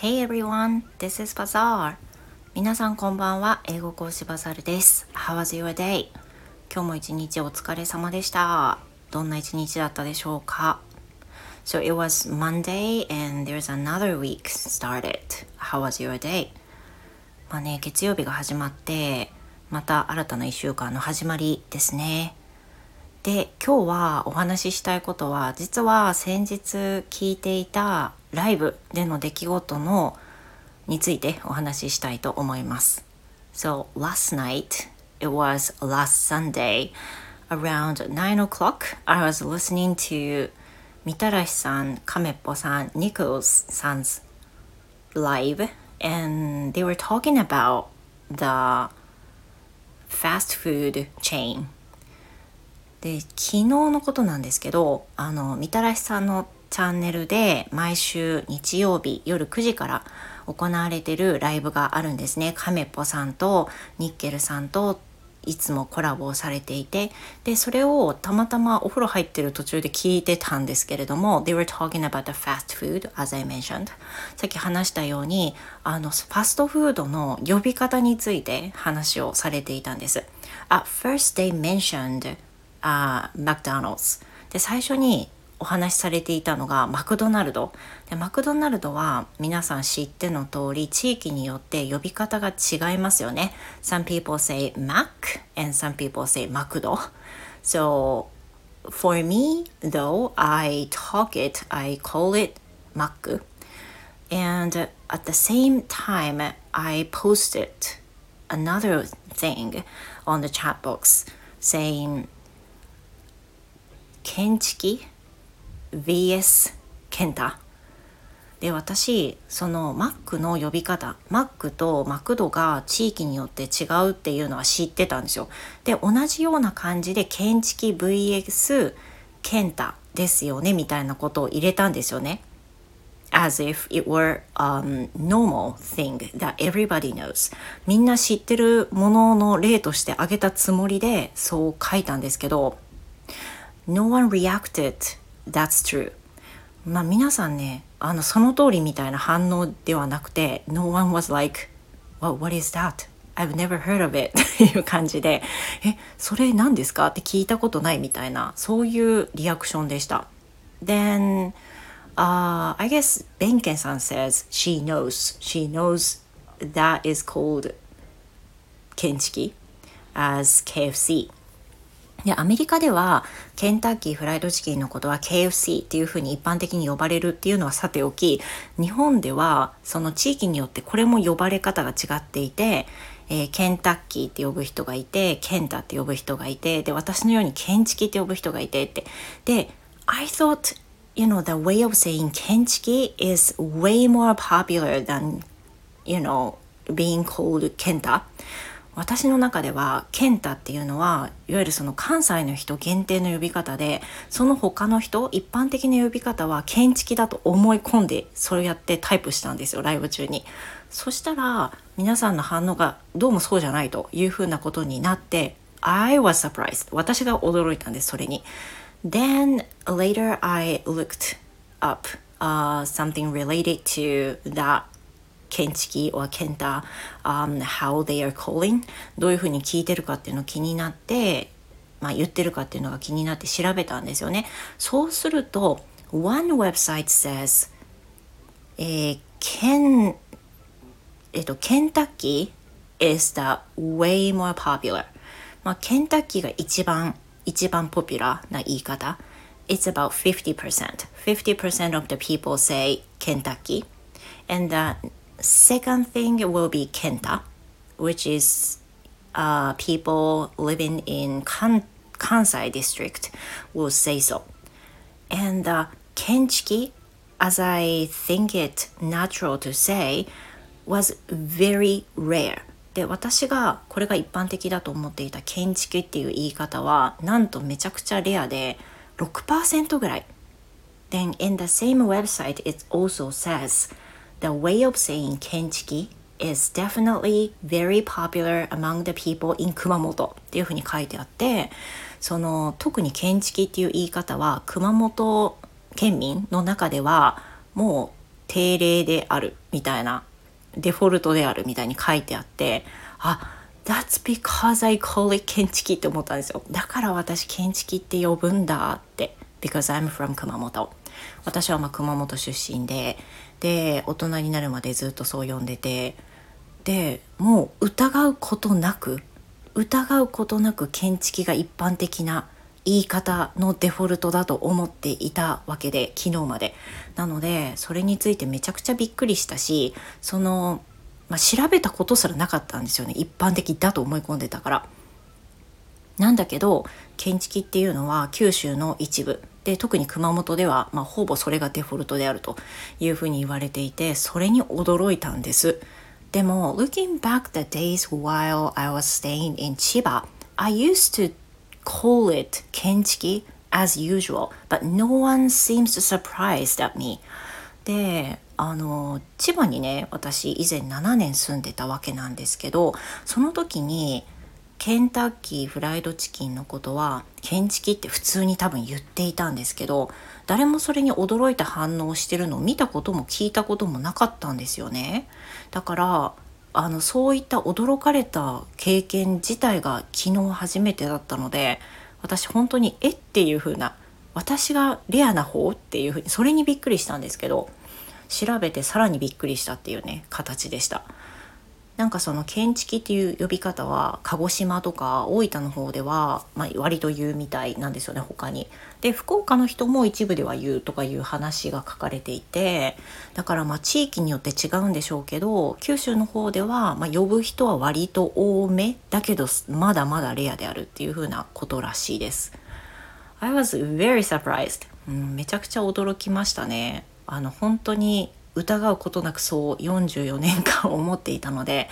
Hey everyone, this is Bazaar. 皆さんこんばんは。英語講師バザールです。How was your day? 今日も一日お疲れ様でした。どんな一日だったでしょうか？So it was Monday and there's another week started. How was your day? まあね、月曜日が始まって、また新たな1週間の始まりですね。で今日はお話ししたいことは実は先日聞いていたライブでの出来事のについてお話ししたいと思います。So last night it was last Sunday around 9 o'clock I was listening to みたらしさん、カメッポさん、ニコルスさん 's live and they were talking about the fast food chain で昨日のことなんですけどあのみたらしさんのチャンネルで毎週日曜日夜9時から行われてるライブがあるんですね。カメポさんとニッケルさんといつもコラボをされていて。でそれをたまたまお風呂入ってる途中で聞いてたんですけれども They were talking about the fast food as I mentioned さっき話したようにあのファストフードの呼び方について話をされていたんです。At first they mentioned あマクドナルドで最初にお話しされていたのがマクドナルドでマクドナルドは皆さん知っての通り地域によって呼び方が違いますよね Some people say Mac and some people say マクド So for me though I talk it I call it Mac and at the same time I posted another thing on the chat box saying ケンチキ VS ケンタで私そのマックの呼び方マックとマクドが地域によって違うっていうのは知ってたんですよ。で同じような感じでケンチキ VS ケンタですよねみたいなことを入れたんですよね。As if it were a normal thing that everybody knows. みんな知ってるものの例として挙げたつもりでそう書いたんですけど No one reacted. That's true. まあ皆さんね、あのその通りみたいな反応ではなくて、No one was like, well, what is that? I've never heard of it っていう感じで、え、それ何ですかって聞いたことないみたいな、そういうリアクションでした。Then, uh, I guess ベンケンさん says she knows. She knows that is called ケンチキ as KFC. でアメリカではケンタッキーフライドチキンのことは KFC っていうふうに一般的に呼ばれるっていうのはさておき日本ではその地域によってこれも呼ばれ方が違っていて、えー、ケンタッキーって呼ぶ人がいてケンタって呼ぶ人がいてで私のようにケンチキって呼ぶ人がいてって。で I thought you know the way of saying ケンチキ is way more popular than you know being called ケンタ私の中では健太っていうのはいわゆるその関西の人限定の呼び方でその他の人一般的な呼び方は建築だと思い込んでそれやってタイプしたんですよライブ中に。そしたら皆さんの反応がどうもそうじゃないというふうなことになって I was surprised 私が驚いたんですそれに。Then later I looked up、uh, something related to that ケンチキ or ケンタ、um, how they are calling? どういうふうに聞いてるかっていうの気になって、まあ、言ってるかっていうのが気になって調べたんですよね。そうすると one website says えー、ケンえっとケンタッキー is the way more popular. まあケンタッキーが一番一番ポピュラーな言い方。It's about 50% 50% of the people say Kentucky. And the second thing will be Kenta, which is uh, people living in kan- Kansai district will say so. And uh, Kenchiki, as I think it natural to say, was very rare. で私がこれが一般的だと思っていた建築っていう言い方はなんとめちゃくちゃレアで6%ぐらい。Then in the same website it also says The way of saying 建築 is definitely very popular among the people in 熊本っていうふうに書いてあってその特に建築っていう言い方は熊本県民の中ではもう定例であるみたいなデフォルトであるみたいに書いてあってあ That's because I call it ケンチキって思ったんですよ。だから私ケンチキって呼ぶんだって。Because I'm from 熊本私はま熊本出身でで大人になるまでずっとそう呼んでてでもう疑うことなく疑うことなく建築が一般的な言い方のデフォルトだと思っていたわけで昨日まで。なのでそれについてめちゃくちゃびっくりしたしその、まあ、調べたことすらなかったんですよね。一般的だと思い込んでたから。なんだけど建築っていうのは九州の一部で特に熊本では、ま、ほぼそれがデフォルトであるというふうに言われていてそれに驚いたんです。でも looking back the days while I was staying in Chiba used to call it 建築 as usual but no one seems surprise me であの千葉にね私以前7年住んでたわけなんですけどその時にケンタッキーフライドチキンのことはケンチキって普通に多分言っていたんですけど誰もそれに驚いた反応をしてるのを見たことも聞いたこともなかったんですよねだからあのそういった驚かれた経験自体が昨日初めてだったので私本当にえっていう風な私がレアな方っていう風にそれにびっくりしたんですけど調べてさらにびっくりしたっていうね形でした。なんかその建築っていう呼び方は鹿児島とか大分の方では、まあ、割と言うみたいなんですよね他に。で福岡の人も一部では言うとかいう話が書かれていてだからまあ地域によって違うんでしょうけど九州の方では、まあ、呼ぶ人は割と多めだけどまだまだレアであるっていう風なことらしいです。I was very surprised、うん、めちゃくちゃ驚きましたね。あの本当に疑うことなくそう44年間思っていたので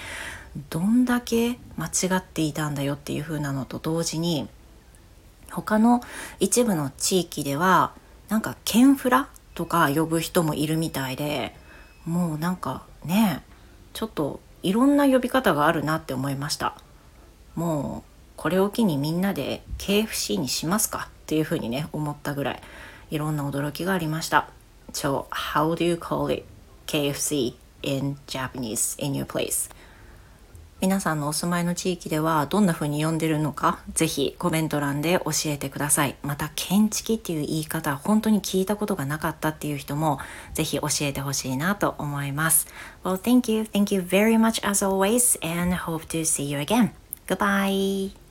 どんだけ間違っていたんだよっていう風なのと同時に他の一部の地域ではなんかケンフラとか呼ぶ人もいるみたいでもうなんかねちょっといろんな呼び方があるなって思いました。もうこれを機にみんなで KFC にしますかっていうふうにね思ったぐらいいろんな驚きがありました。So how do you call it? KFC in Japanese in your place 皆さんのお住まいの地域ではどんな風に呼んでるのかぜひコメント欄で教えてくださいまた建築っていう言い方本当に聞いたことがなかったっていう人もぜひ教えてほしいなと思います Well thank you thank you very much as always and hope to see you again goodbye